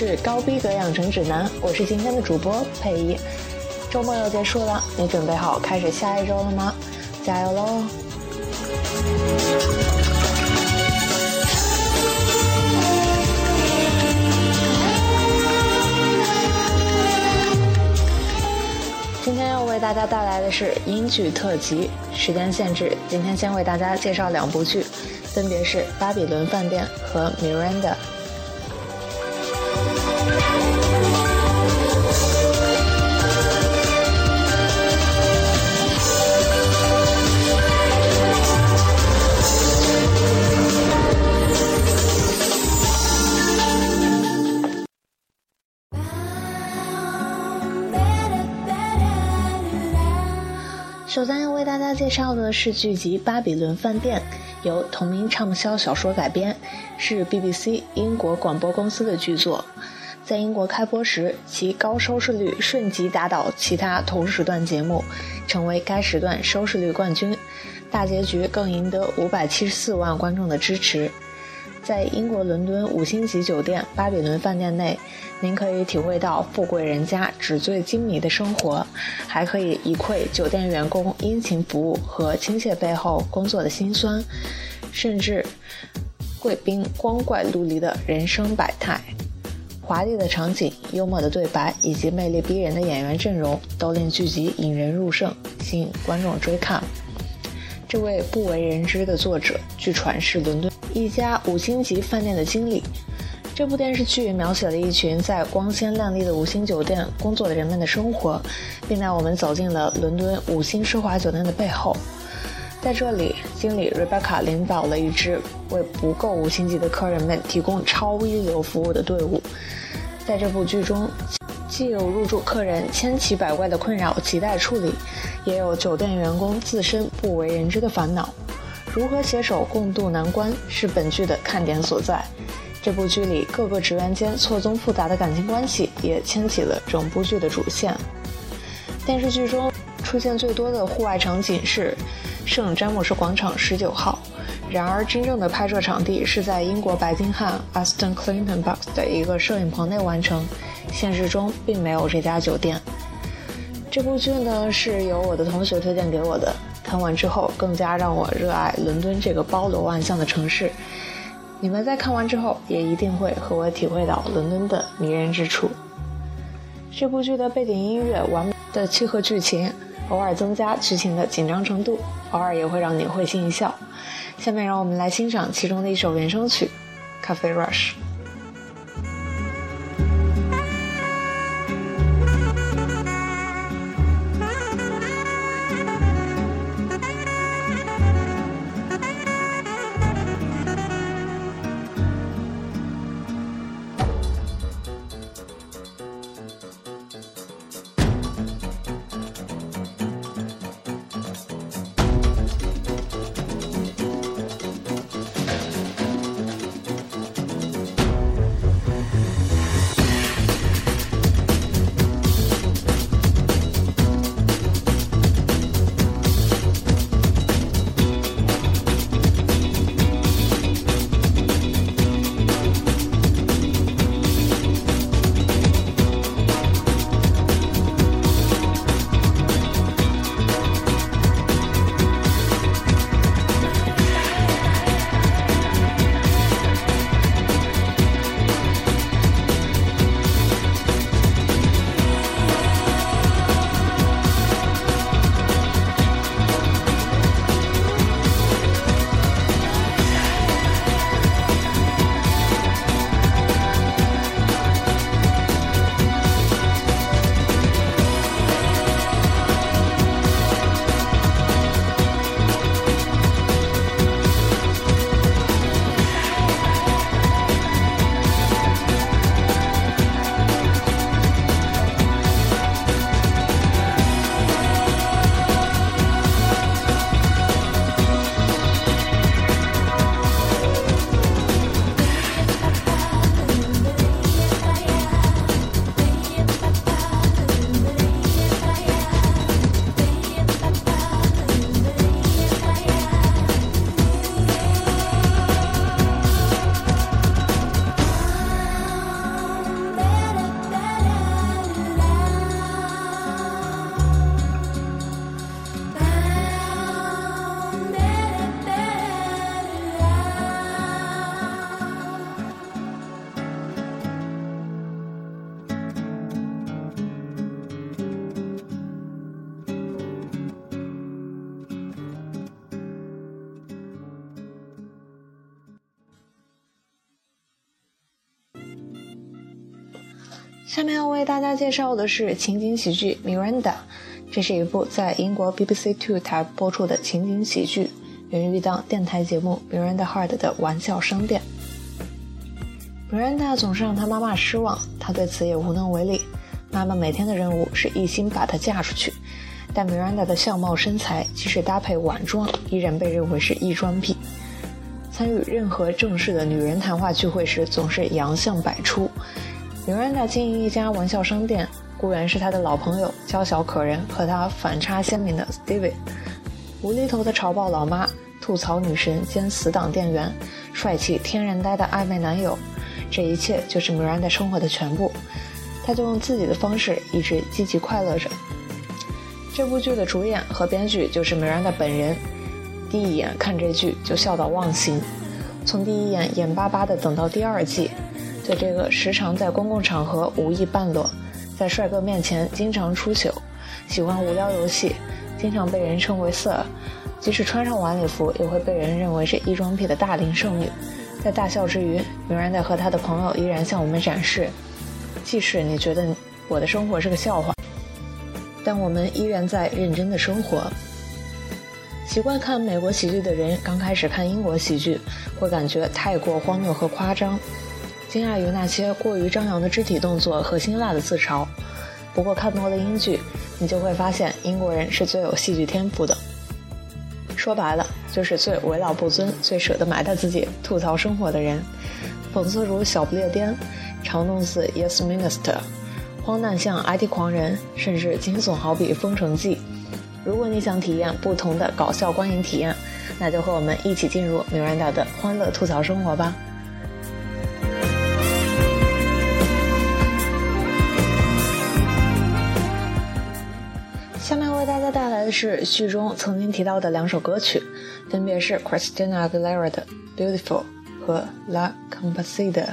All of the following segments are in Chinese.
是高逼格养成指南，我是今天的主播佩仪。周末又结束了，你准备好开始下一周了吗？加油喽！今天要为大家带来的是英剧特辑，时间限制，今天先为大家介绍两部剧，分别是《巴比伦饭店》和《Miranda》。首先要为大家介绍的是剧集《巴比伦饭店》，由同名畅销小说改编，是 BBC 英国广播公司的剧作。在英国开播时，其高收视率瞬即打倒其他同时段节目，成为该时段收视率冠军。大结局更赢得五百七十四万观众的支持。在英国伦敦五星级酒店巴比伦饭店内，您可以体会到富贵人家纸醉金迷的生活，还可以一窥酒店员工殷勤服务和亲切背后工作的辛酸，甚至贵宾光怪陆离的人生百态。华丽的场景、幽默的对白以及魅力逼人的演员阵容，都令剧集引人入胜，吸引观众追看。这位不为人知的作者，据传是伦敦一家五星级饭店的经理。这部电视剧描写了一群在光鲜亮丽的五星酒店工作的人们的生活，并带我们走进了伦敦五星奢华酒店的背后。在这里，经理 Rebecca 领导了一支为不够五星级的客人们提供超一流服务的队伍。在这部剧中，既有入住客人千奇百怪的困扰亟待处理，也有酒店员工自身不为人知的烦恼。如何携手共度难关，是本剧的看点所在。这部剧里各个职员间错综复杂的感情关系，也牵起了整部剧的主线。电视剧中出现最多的户外场景是圣詹姆士广场十九号，然而真正的拍摄场地是在英国白金汉 Aston Clinton Box 的一个摄影棚内完成，现实中并没有这家酒店。这部剧呢是由我的同学推荐给我的，看完之后更加让我热爱伦敦这个包罗万象的城市。你们在看完之后也一定会和我体会到伦敦的迷人之处。这部剧的背景音乐完美的契合剧情，偶尔增加剧情的紧张程度，偶尔也会让你会心一笑。下面让我们来欣赏其中的一首原声曲《咖啡 Rush》。下面要为大家介绍的是情景喜剧《Miranda》，这是一部在英国 BBC Two 台播出的情景喜剧，源于一档电台节目《Miranda Hard》的玩笑商店。Miranda 总是让她妈妈失望，她对此也无能为力。妈妈每天的任务是一心把她嫁出去，但 Miranda 的相貌身材即使搭配晚装，依然被认为是异装癖。参与任何正式的女人谈话聚会时，总是洋相百出。米兰达经营一家玩笑商店，雇员是他的老朋友，娇小可人，和他反差鲜明的 Stevie，无厘头的潮爆老妈，吐槽女神兼死党店员，帅气天然呆的暧昧男友，这一切就是米兰达生活的全部。他就用自己的方式一直积极快乐着。这部剧的主演和编剧就是米兰达本人。第一眼看这剧就笑到忘形，从第一眼眼巴巴的等到第二季。在这个时常在公共场合无意半裸，在帅哥面前经常出糗，喜欢无聊游戏，经常被人称为 Sir，即使穿上晚礼服也会被人认为是异装癖的大龄剩女，在大笑之余，米然在和他的朋友依然向我们展示，即使你觉得我的生活是个笑话，但我们依然在认真的生活。习惯看美国喜剧的人，刚开始看英国喜剧，会感觉太过荒谬和夸张。惊讶于那些过于张扬的肢体动作和辛辣的自嘲，不过看多了英剧，你就会发现英国人是最有戏剧天赋的。说白了，就是最为老不尊、最舍得埋汰自己、吐槽生活的人。讽刺如小不列颠，嘲弄似 Yes Minister，荒诞像 IT 狂人，甚至惊悚好比《封城记》。如果你想体验不同的搞笑观影体验，那就和我们一起进入 Miranda 的欢乐吐槽生活吧。是序中曾经提到的两首歌曲，分别是 Christina Aguilera 的《Beautiful》和 La Compasida》。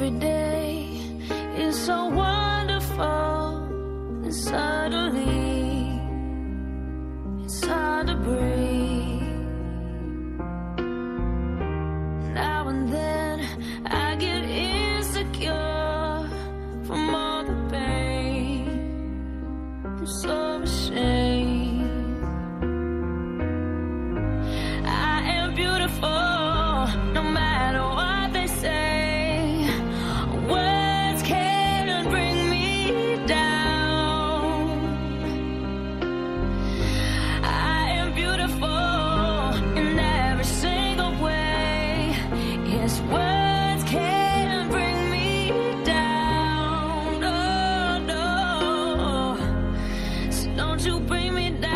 every day. You bring me down?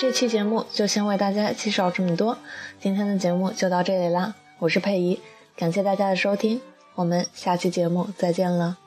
这期节目就先为大家介绍这么多，今天的节目就到这里啦。我是佩仪，感谢大家的收听，我们下期节目再见了。